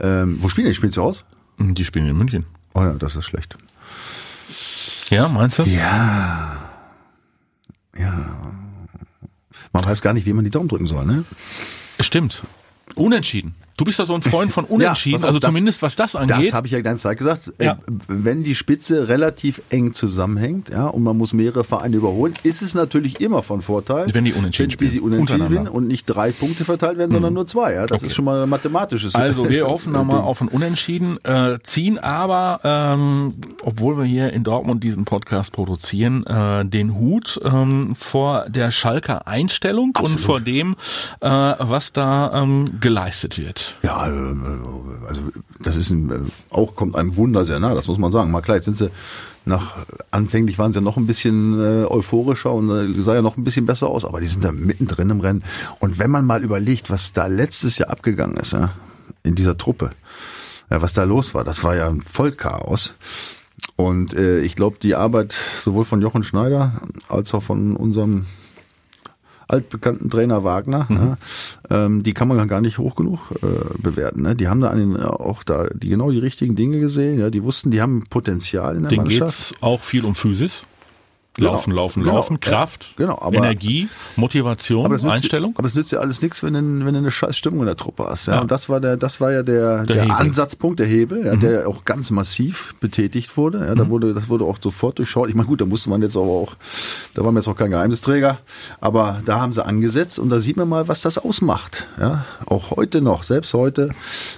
Ähm, wo spielen die? Spielen sie aus? Die spielen in München. Oh ja, das ist schlecht. Ja, meinst du? Ja. Ja. Man weiß gar nicht, wie man die Daumen drücken soll, ne? Stimmt. Unentschieden. Du bist ja so ein Freund von Unentschieden, auf, also das- zumindest was das angeht. Das habe ich ja die ganze Zeit gesagt. Äh, Ja. Wenn die Spitze relativ eng zusammenhängt, ja, und man muss mehrere Vereine überholen, ist es natürlich immer von Vorteil, Wenn die unentschieden wenn sie spielen, unentschieden untereinander. und nicht drei Punkte verteilt werden, sondern nur zwei. Ja, das ist schon mal ein mathematisches. Also wir hoffen da mal auf ein Unentschieden, äh, ziehen aber, ähm, obwohl wir hier in Dortmund diesen Podcast produzieren, äh, den Hut ähm, vor der Schalker Einstellung und vor dem, äh, was da ähm, geleistet wird. Ja, äh, also das ist ein, äh, auch kommt einem Wunder sehr nah, das muss man sagen. Mal klar, jetzt sind sie nach anfänglich waren sie noch ein bisschen äh, euphorischer und äh, sah ja noch ein bisschen besser aus, aber die sind da mittendrin im Rennen. Und wenn man mal überlegt, was da letztes Jahr abgegangen ist, ja, in dieser Truppe, ja, was da los war, das war ja ein Vollchaos. Und äh, ich glaube, die Arbeit sowohl von Jochen Schneider als auch von unserem altbekannten Trainer Wagner, Mhm. ja, ähm, die kann man gar nicht hoch genug äh, bewerten. Ne? Die haben da den, auch da die genau die richtigen Dinge gesehen. Ja, die wussten, die haben Potenzial in der Den Mannschaft. geht's auch viel um Physis. Laufen, Genau. laufen, Genau. laufen, Ja. Kraft, Genau, aber- Energie, Motivation, Aber nützt, Einstellung. aber es nützt ja alles nichts, wenn du, wenn du eine scheiß Stimmung in der Truppe hast. Ja? Ja. Und das war der, das war ja der, der, Hebel. Ansatzpunkt, der Hebel, ja, der auch ganz massiv betätigt wurde. Ja, da wurde, das wurde auch sofort durchschaut. Ich meine, gut, da musste man jetzt aber auch, da waren wir jetzt auch kein Geheimnisträger, aber da haben sie angesetzt und da sieht man mal, was das ausmacht. Ja, auch heute noch, selbst heute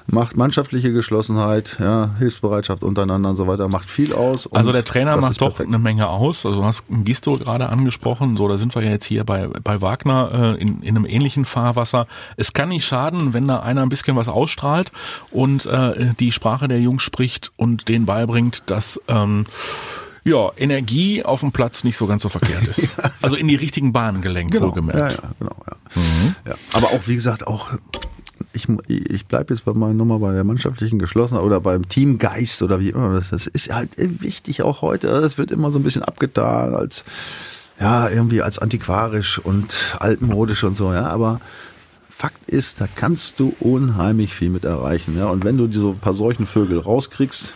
macht mannschaftliche Geschlossenheit, ja, Hilfsbereitschaft untereinander und so weiter, macht viel aus. Also der Trainer macht doch perfekt. eine Menge aus. Also hast Gisto gerade angesprochen. So, da sind wir ja jetzt hier bei, bei Wagner äh, in, in einem ähnlichen Fahrwasser. Es kann nicht schaden, wenn da einer ein bisschen was ausstrahlt und äh, die Sprache der Jungs spricht und denen beibringt, dass ähm, ja, Energie auf dem Platz nicht so ganz so verkehrt ist. Also in die richtigen Bahnen gelenkt, Genau. wohlgemerkt. Ja, ja, genau. Ja. Ja. Aber auch, wie gesagt, auch ich, ich bleibe jetzt bei meiner Nummer bei der mannschaftlichen Geschlossenheit oder beim Teamgeist oder wie immer. Das, das ist halt wichtig auch heute. Das wird immer so ein bisschen abgetan als ja irgendwie als antiquarisch und altmodisch und so. Ja, aber Fakt ist, da kannst du unheimlich viel mit erreichen. Ja, und wenn du ein paar solchen Vögel rauskriegst,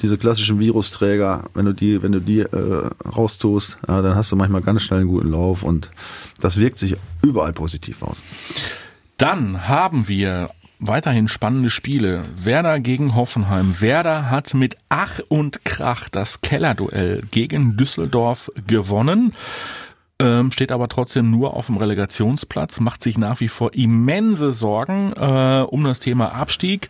diese klassischen Virusträger, wenn du die, wenn du die äh, raustust, ja, dann hast du manchmal ganz schnell einen guten Lauf und das wirkt sich überall positiv aus. Dann haben wir weiterhin spannende Spiele. Werder gegen Hoffenheim. Werder hat mit Ach und Krach das Kellerduell gegen Düsseldorf gewonnen. Ähm, steht aber trotzdem nur auf dem Relegationsplatz, macht sich nach wie vor immense Sorgen äh, um das Thema Abstieg.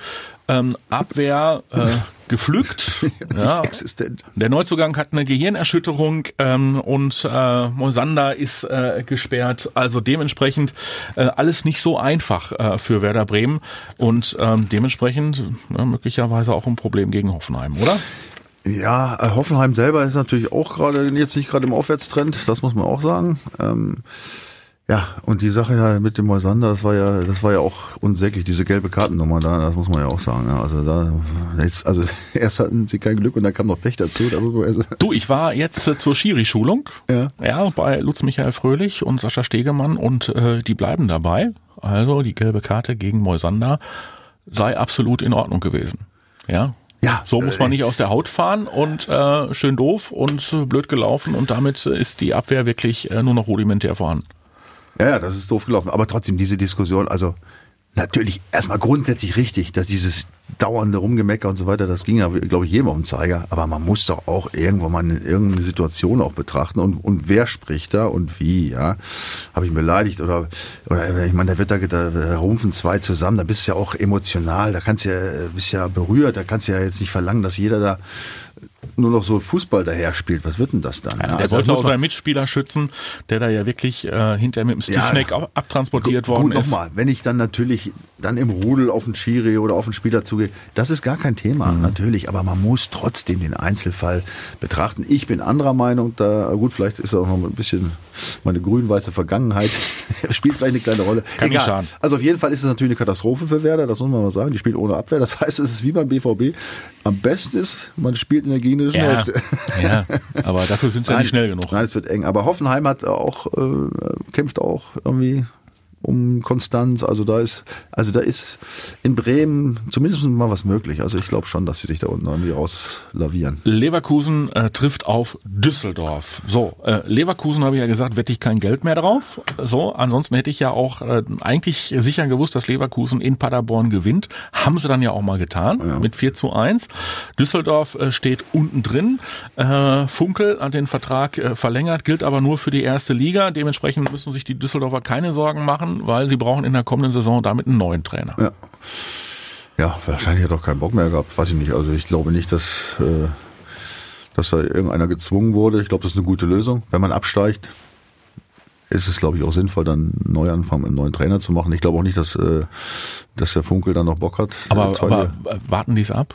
Ähm, Abwehr äh, gepflückt. ja, Nicht existent. der Neuzugang hat eine Gehirnerschütterung ähm, und äh, Moisander ist äh, gesperrt. Also dementsprechend äh, alles nicht so einfach äh, für Werder Bremen und ähm, dementsprechend ja, möglicherweise auch ein Problem gegen Hoffenheim, oder? Ja, äh, Hoffenheim selber ist natürlich auch gerade jetzt nicht gerade im Aufwärtstrend, das muss man auch sagen. Ähm, ja, und die Sache ja mit dem Moisander, das war ja, das war ja auch unsäglich, diese gelbe Kartennummer da, das muss man ja auch sagen. Ja, also da jetzt, also erst hatten sie kein Glück und dann kam noch Pech dazu. Du, ich war jetzt äh, zur Schiri-Schulung. Ja. Ja, bei Lutz Michael Fröhlich und Sascha Stegemann und äh, die bleiben dabei. Also die gelbe Karte gegen Moisander sei absolut in Ordnung gewesen. Ja. Ja, So muss äh, man nicht aus der Haut fahren und äh, schön doof und äh, blöd gelaufen und damit äh, ist die Abwehr wirklich äh, nur noch rudimentär vorhanden. Ja, ja, das ist doof gelaufen. Aber trotzdem diese Diskussion, also natürlich erstmal grundsätzlich richtig, dass dieses dauernde Rumgemecker und so weiter, das ging ja, glaube ich, jedem auf den Zeiger. Aber man muss doch auch irgendwann mal in irgendeine Situation auch betrachten und, und wer spricht da und wie, ja. Habe ich beleidigt oder, oder ich meine, da wird da, da rumpfen zwei zusammen, da bist du ja auch emotional, da kannst du ja, bist ja berührt, da kannst du ja jetzt nicht verlangen, dass jeder da nur noch so Fußball daher spielt, was wird denn das dann? Ja, der also wollte auch seinen Mitspieler schützen, der da ja wirklich äh, hinterher mit dem Stiefneck ja, abtransportiert worden gut, ist. Nochmal, wenn ich dann natürlich dann im Rudel auf den Schiri oder auf den Spieler zugehe, das ist gar kein Thema, mhm. natürlich, aber man muss trotzdem den Einzelfall betrachten. Ich bin anderer Meinung, da gut, vielleicht ist auch noch ein bisschen meine grün-weiße Vergangenheit spielt vielleicht eine kleine Rolle. Kann Egal. Schaden. Also auf jeden Fall ist es natürlich eine Katastrophe für Werder, das muss man mal sagen. Die spielt ohne Abwehr, das heißt, es ist wie beim BVB. Am besten ist, man spielt in der gegnerischen ja, Hälfte. Ja, aber dafür sind sie ja nicht schnell genug. Nein, es wird eng. Aber Hoffenheim hat auch, äh, kämpft auch irgendwie um Konstanz. Also da ist, also da ist in Bremen zumindest mal was möglich. Also ich glaube schon, dass sie sich da unten irgendwie rauslavieren. Leverkusen äh, trifft auf Düsseldorf. So, äh, Leverkusen habe ich ja gesagt, wette ich kein Geld mehr drauf. So, ansonsten hätte ich ja auch äh, eigentlich sicher gewusst, dass Leverkusen in Paderborn gewinnt. Haben sie dann ja auch mal getan ja. mit 4 zu 1. Düsseldorf äh, steht unten drin. Äh, Funkel hat den Vertrag äh, verlängert, gilt aber nur für die erste Liga. Dementsprechend müssen sich die Düsseldorfer keine Sorgen machen machen, weil sie brauchen in der kommenden Saison damit einen neuen Trainer. Ja, ja wahrscheinlich hat er doch keinen Bock mehr gehabt, weiß ich nicht. Also ich glaube nicht, dass, äh, dass da irgendeiner gezwungen wurde. Ich glaube, das ist eine gute Lösung. Wenn man absteigt, ist es, glaube ich, auch sinnvoll, dann einen Neuanfang mit einem neuen Trainer zu machen. Ich glaube auch nicht, dass, äh, dass der Funkel dann noch Bock hat. Aber, aber warten die es ab?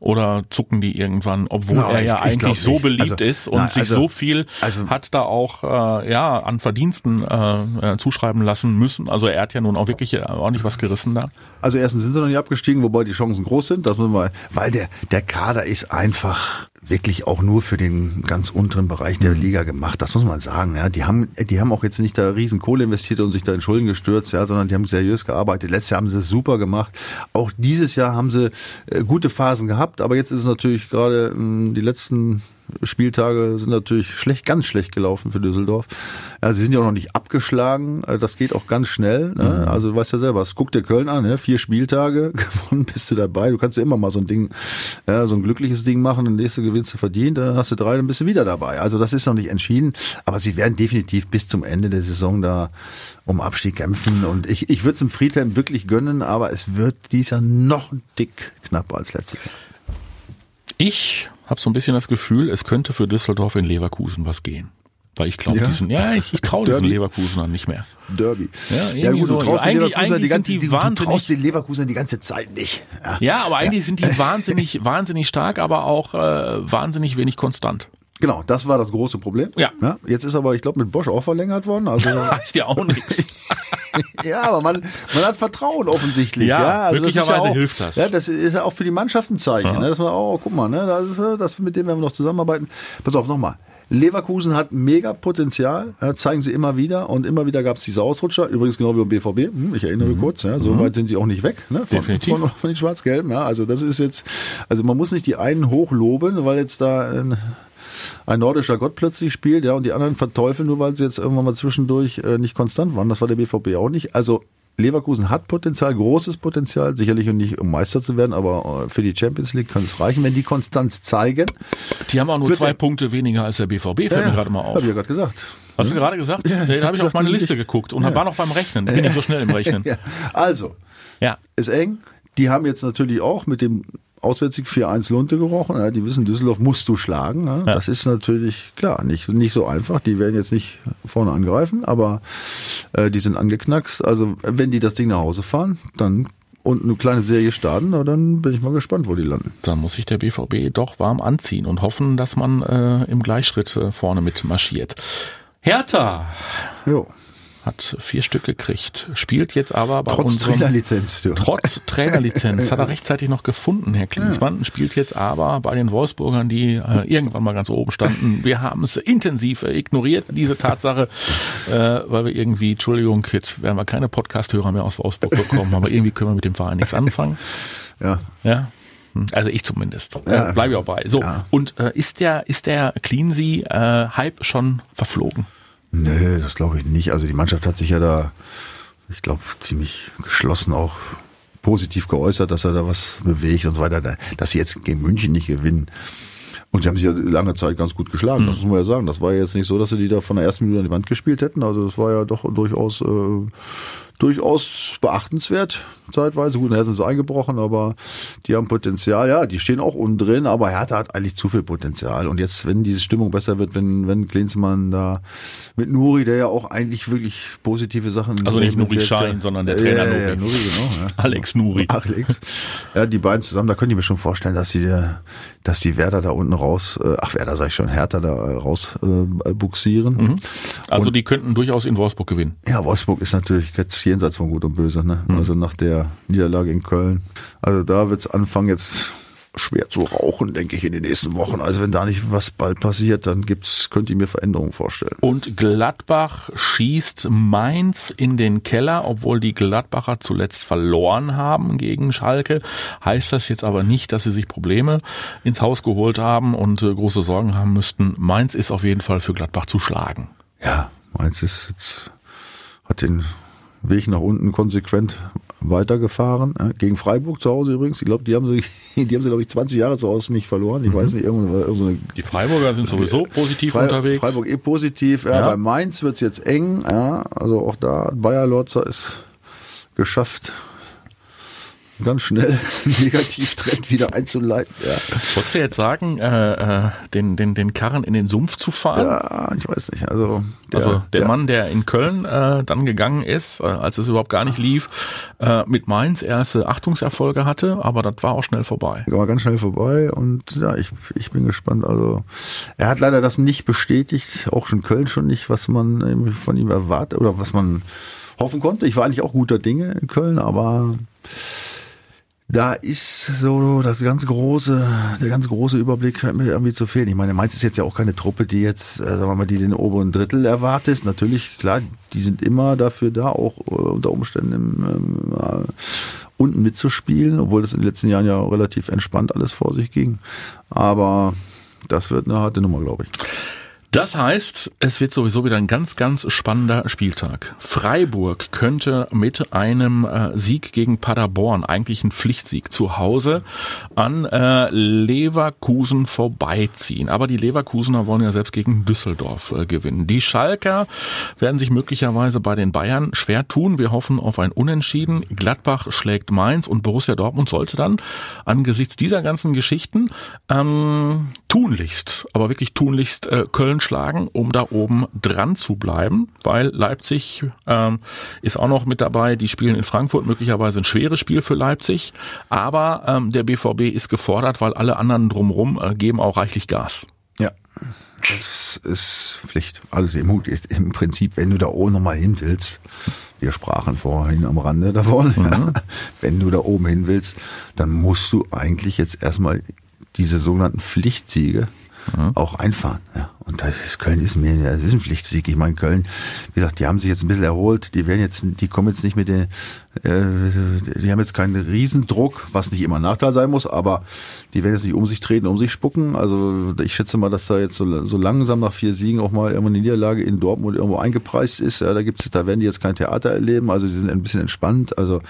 Oder zucken die irgendwann, obwohl no, er ja ich, eigentlich ich so beliebt also, ist und na, sich also, so viel also, hat da auch äh, ja an Verdiensten äh, äh, zuschreiben lassen müssen. Also er hat ja nun auch wirklich äh, ordentlich was gerissen da. Also erstens sind sie noch nicht abgestiegen, wobei die Chancen groß sind. Das müssen wir, weil der der Kader ist einfach wirklich auch nur für den ganz unteren Bereich der mhm. Liga gemacht. Das muss man sagen. Ja, die haben, die haben auch jetzt nicht da riesen Kohle investiert und sich da in Schulden gestürzt, ja, sondern die haben seriös gearbeitet. Letztes Jahr haben sie es super gemacht. Auch dieses Jahr haben sie äh, gute Phasen gehabt, aber jetzt ist es natürlich gerade äh, die letzten Spieltage sind natürlich schlecht, ganz schlecht gelaufen für Düsseldorf. Ja, sie sind ja auch noch nicht abgeschlagen. Äh, das geht auch ganz schnell. Ne? Mhm. Also du weißt ja selber, guck dir Köln an, ne? vier Spieltage gewonnen, bist du dabei. Du kannst ja immer mal so ein Ding, ja, so ein glückliches Ding machen, dann nächste gewinnst du verdient, dann hast du drei, dann bist du wieder dabei. Also das ist noch nicht entschieden, aber sie werden definitiv bis zum Ende der Saison da um Abstieg kämpfen. Und ich, ich würde es im Friedhelm wirklich gönnen, aber es wird dieser noch dick knapper als letztes Jahr. Ich habe so ein bisschen das Gefühl, es könnte für Düsseldorf in Leverkusen was gehen. Weil ich glaube, ja. diesen, ja, ich, ich traue diesen Leverkusenern nicht mehr. Derby. Ja, ja gut, so. du traust eigentlich, eigentlich die ganze, die, du traust den Leverkusen die ganze Zeit nicht. Ja, ja aber eigentlich ja. sind die wahnsinnig, wahnsinnig stark, aber auch äh, wahnsinnig wenig konstant. Genau, das war das große Problem. Ja. ja jetzt ist aber, ich glaube, mit Bosch auch verlängert worden. Also heißt ja auch nichts. ja, aber man, man hat Vertrauen offensichtlich. Ja, ja also möglicherweise das ja auch, hilft das. Ja, das ist ja auch für die Mannschaft ein Zeichen. Ne, dass man, oh, guck mal, ne, das ist, das, mit dem werden wir noch zusammenarbeiten. Pass auf, nochmal. Leverkusen hat mega Potenzial, ja, zeigen sie immer wieder und immer wieder gab es diese Ausrutscher, übrigens genau wie beim BVB, hm, ich erinnere mhm. kurz, ja, so mhm. weit sind die auch nicht weg ne, von, von, von, den Schwarz-Gelben. Ja, also das ist jetzt, also man muss nicht die einen hochloben, weil jetzt da ein, ein nordischer Gott plötzlich spielt, ja, und die anderen verteufeln nur, weil sie jetzt irgendwann mal zwischendurch äh, nicht konstant waren. Das war der BVB auch nicht. Also Leverkusen hat Potenzial, großes Potenzial, sicherlich und nicht um Meister zu werden, aber äh, für die Champions League kann es reichen, wenn die Konstanz zeigen. Die haben auch nur zwei Punkte weniger als der BVB, fällt ja, mir gerade mal auf. Hab ich ja gerade gesagt. Hast du gerade gesagt? Ja, da habe ich auf meine Liste geguckt und ja. war noch beim Rechnen. Bin ich so schnell im Rechnen. Ja. Also, ja. ist eng. Die haben jetzt natürlich auch mit dem Auswärtssieg 4-1 Lunte gerochen. Ja, die wissen, Düsseldorf musst du schlagen. Ja. Das ist natürlich klar, nicht, nicht so einfach. Die werden jetzt nicht vorne angreifen, aber äh, die sind angeknackst. Also wenn die das Ding nach Hause fahren, dann und eine kleine Serie starten, dann bin ich mal gespannt, wo die landen. Dann muss sich der BVB doch warm anziehen und hoffen, dass man äh, im Gleichschritt äh, vorne mit marschiert. Hertha. Jo hat vier Stück gekriegt, spielt jetzt aber bei trotz unserem, Trainerlizenz. Du. Trotz Trainerlizenz hat er rechtzeitig noch gefunden, Herr Klinsmann, ja. spielt jetzt aber bei den Wolfsburgern, die äh, irgendwann mal ganz oben standen. Wir haben es intensiv äh, ignoriert, diese Tatsache, äh, weil wir irgendwie, Entschuldigung, jetzt werden wir keine Podcast-Hörer mehr aus Wolfsburg bekommen, aber irgendwie können wir mit dem Verein nichts anfangen. Ja. Ja, hm, also ich zumindest. Ja. Bleibe ich auch bei. So, ja. und äh, ist der, ist der Cleansea äh, Hype schon verflogen? Nö, das glaube ich nicht. Also die Mannschaft hat sich ja da ich glaube, ziemlich geschlossen auch positiv geäußert, dass er da was bewegt und so weiter. Dass sie jetzt gegen München nicht gewinnen. Und sie haben sich ja lange Zeit ganz gut geschlagen, das muss man ja sagen. Das war jetzt nicht so, dass sie die da von der ersten Minute an die Wand gespielt hätten. Also das war ja doch durchaus äh, durchaus beachtenswert zeitweise. Gut, Hessen ist eingebrochen, aber die haben Potenzial. Ja, die stehen auch unten drin, aber Hertha hat eigentlich zu viel Potenzial. Und jetzt, wenn diese Stimmung besser wird, wenn, wenn Klinsmann da mit Nuri, der ja auch eigentlich wirklich positive Sachen... Also nicht Nuri Schein, sondern der Trainer ja, Nuri. Ja, Nuri genau, ja. Alex Nuri. Alex. Ja, die beiden zusammen, da könnte ich mir schon vorstellen, dass sie, dass die Werder da unten raus, äh, ach Werder sag ich schon, Hertha da äh, raus äh, buxieren. Mhm. Also Und, die könnten durchaus in Wolfsburg gewinnen. Ja, Wolfsburg ist natürlich jetzt jenseits von Gut und Böse, ne? Mhm. Also nach der Niederlage in Köln. Also da wird's anfangen jetzt schwer zu rauchen, denke ich, in den nächsten Wochen. Also wenn da nicht was bald passiert, dann gibt's, könnt ihr mir Veränderungen vorstellen. Und Gladbach schießt Mainz in den Keller, obwohl die Gladbacher zuletzt verloren haben gegen Schalke. Heißt das jetzt aber nicht, dass sie sich Probleme ins Haus geholt haben und äh, große Sorgen haben müssten. Mainz ist auf jeden Fall für Gladbach zu schlagen. Ja, Mainz ist jetzt, hat den Weg nach unten konsequent weitergefahren. Gegen Freiburg zu Hause übrigens. Ich glaube, die haben sie, die haben sie, glaube ich, 20 Jahre zu Hause nicht verloren. Ich mhm. weiß nicht, irgendeine, Die Freiburger sind sowieso positiv Fre unterwegs. Freiburg eh positiv. Ja, ja. Bei Mainz wird's jetzt eng. Ja, also auch da, Bayer Lorzer ist geschafft, ganz schnell Negativtrend wieder einzuleiten. Ja. Wolltest du jetzt sagen, äh, äh, den, den, den Karren in den Sumpf zu fahren? Ja, ich weiß nicht. Also der, also der, der Mann, der in Köln äh, dann gegangen ist, äh, als es überhaupt gar nicht lief, äh, mit Mainz erste Achtungserfolge hatte, aber das war auch schnell vorbei. War ganz schnell vorbei und ja, ich, ich bin gespannt. Also er hat leider das nicht bestätigt, auch schon Köln schon nicht, was man von ihm erwartet oder was man hoffen konnte. Ich war eigentlich auch guter Dinge in Köln, aber da ist so das ganz große, der ganz große Überblick scheint mir irgendwie zu fehlen. Ich meine, Mainz ist jetzt ja auch keine Truppe, die jetzt, äh, sagen wir mal, die den oberen Drittel erwartet. Natürlich, klar, die sind immer dafür da, auch äh, unter Umständen im, äh, unten mitzuspielen, obwohl das in den letzten Jahren ja relativ entspannt alles vor sich ging. Aber das wird eine harte Nummer, glaube ich. Das heißt, es wird sowieso wieder ein ganz, ganz spannender Spieltag. Freiburg könnte mit einem äh, Sieg gegen Paderborn, eigentlich ein Pflichtsieg zu Hause, an äh, Leverkusen vorbeiziehen. Aber die Leverkusener wollen ja selbst gegen Düsseldorf äh, gewinnen. Die Schalker werden sich möglicherweise bei den Bayern schwer tun. Wir hoffen auf ein Unentschieden. Gladbach schlägt Mainz und Borussia Dortmund sollte dann angesichts dieser ganzen Geschichten ähm, tunlichst, aber wirklich tunlichst äh, Köln schlagen, um da oben dran zu bleiben, weil Leipzig ähm, ist auch noch mit dabei. Die spielen in Frankfurt möglicherweise ein schweres Spiel für Leipzig, aber ähm, der BVB ist gefordert, weil alle anderen drumherum äh, geben auch reichlich Gas. Ja. Das ist Pflicht. Also im, im Prinzip, wenn du da oben nochmal hin willst, wir sprachen vorhin am Rande davon, mhm. wenn du da oben hin willst, dann musst du eigentlich jetzt erstmal diese sogenannten Pflichtsiege mhm. auch einfahren. Ja. Und das ist Köln ist mir, das ist ein Pflichtsieg. Ich meine, Köln, wie gesagt, die haben sich jetzt ein bisschen erholt, die werden jetzt, die kommen jetzt nicht mit den, äh, die haben jetzt keinen Riesendruck, was nicht immer ein Nachteil sein muss, aber die werden jetzt nicht um sich treten, um sich spucken. Also ich schätze mal, dass da jetzt so, so langsam nach vier Siegen auch mal irgendwo eine Niederlage in Dortmund irgendwo eingepreist ist. Ja, da gibt's, da werden die jetzt kein Theater erleben, also die sind ein bisschen entspannt. Also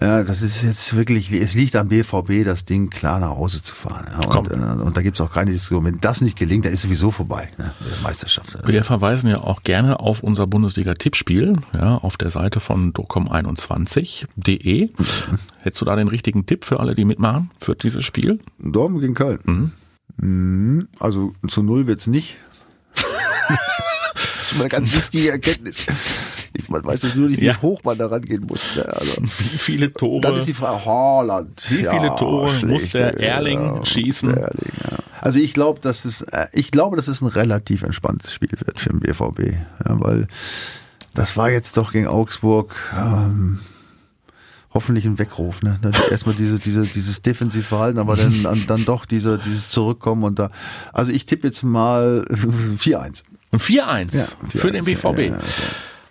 ja, das ist jetzt wirklich, es liegt am BVB, das Ding klar nach Hause zu fahren. Ja, und, äh, und, da gibt's auch keine Diskussion. Wenn das nicht gelingt, dann ist sowieso vorbei, ne, der Meisterschaft. Wir verweisen ja auch gerne auf unser Bundesliga-Tippspiel, ja, auf der Seite von docom21.de. Mhm. Hättest du da den richtigen Tipp für alle, die mitmachen, für dieses Spiel? Dortmund gegen Köln. Mhm. Mhm. Also zu Null wird's nicht. das ist eine ganz wichtige Erkenntnis. Ich, man weiß jetzt nur nicht, wie ja. hoch man da rangehen muss. Ne? Also, wie viele Tore? Dann ist die Frage, Holland. Wie ja, viele Tore muss der Erling ja, schießen? Der Erling, also ich glaube, dass es, äh, ich glaube, dass es ein relativ entspanntes Spiel wird für den BVB, weil das war jetzt doch gegen Augsburg. Ähm, hoffentlich ein Weckruf, ne? Erstmal diese, diese, dieses Defensivverhalten, aber dann, dann, doch diese, dieses Zurückkommen und da. Also ich tippe jetzt mal 4-1. 4-1 ja, für den BVB. Ja, ja,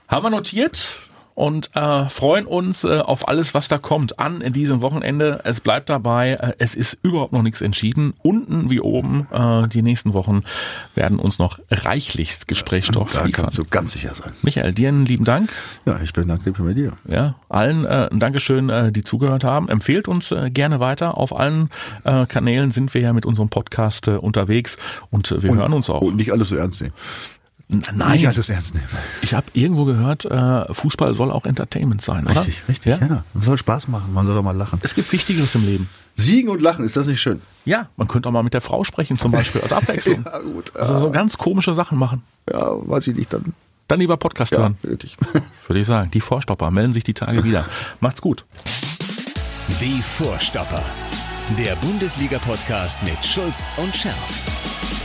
haben wir notiert. und äh, freuen uns äh, auf alles, was da kommt an in diesem Wochenende. Es bleibt dabei, äh, es ist überhaupt noch nichts entschieden. Unten wie oben, äh, die nächsten Wochen werden uns noch reichlichst Gesprächsstoff Da liefern. kannst du ganz sicher sein. Michael, dir einen lieben Dank. Ja, ich bedanke mich bei dir. Ja, allen äh, ein Dankeschön, äh, die zugehört haben. Empfehlt uns äh, gerne weiter. Auf allen äh, Kanälen sind wir ja mit unserem Podcast äh, unterwegs und äh, wir hören uns auch. Und nicht alles so ernst nehmen. N- Nicht Nein, alles ernst nehmen. ich habe irgendwo gehört, äh, Fußball soll auch Entertainment sein, oder? Richtig, richtig, Ja? ja. Man soll Spaß machen, man soll doch mal lachen. Es gibt Wichtigeres im Leben. Siegen und lachen, ist das nicht schön? Ja, man könnte auch mal mit der Frau sprechen zum Beispiel als Abwechslung. Ja, gut. Also so ganz komische Sachen machen. Ja, weiß ich nicht, dann. Dann lieber Podcast Ja, hören, wirklich. würde ich sagen. Die Vorstopper melden sich die Tage wieder. Macht's gut. Die Vorstopper. Der Bundesliga-Podcast mit Schulz und Scherf.